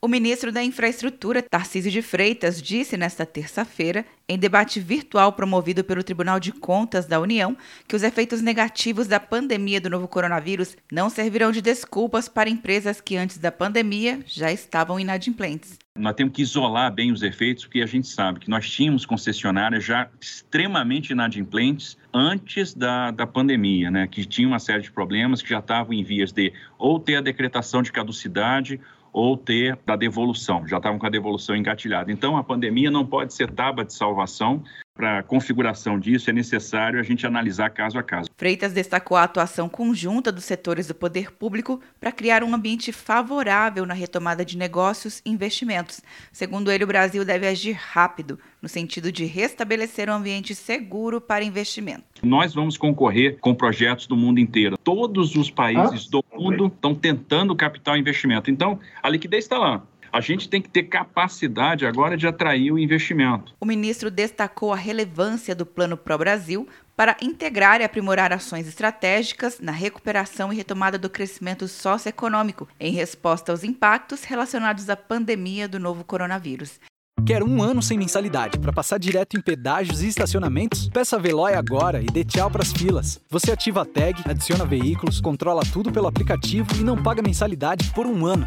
O ministro da Infraestrutura, Tarcísio de Freitas, disse nesta terça-feira, em debate virtual promovido pelo Tribunal de Contas da União, que os efeitos negativos da pandemia do novo coronavírus não servirão de desculpas para empresas que antes da pandemia já estavam inadimplentes. Nós temos que isolar bem os efeitos, porque a gente sabe que nós tínhamos concessionárias já extremamente inadimplentes antes da, da pandemia, né? que tinham uma série de problemas, que já estavam em vias de ou ter a decretação de caducidade ou ter a devolução, já estavam com a devolução engatilhada. Então, a pandemia não pode ser tábua de salvação. Para a configuração disso, é necessário a gente analisar caso a caso. Freitas destacou a atuação conjunta dos setores do poder público para criar um ambiente favorável na retomada de negócios e investimentos. Segundo ele, o Brasil deve agir rápido, no sentido de restabelecer um ambiente seguro para investimento. Nós vamos concorrer com projetos do mundo inteiro. Todos os países do mundo estão tentando captar investimento. Então, a liquidez está lá. A gente tem que ter capacidade agora de atrair o investimento. O ministro destacou a relevância do Plano Pro Brasil para integrar e aprimorar ações estratégicas na recuperação e retomada do crescimento socioeconômico em resposta aos impactos relacionados à pandemia do novo coronavírus. Quer um ano sem mensalidade para passar direto em pedágios e estacionamentos? Peça a Veloy agora e dê tchau para as filas. Você ativa a tag, adiciona veículos, controla tudo pelo aplicativo e não paga mensalidade por um ano.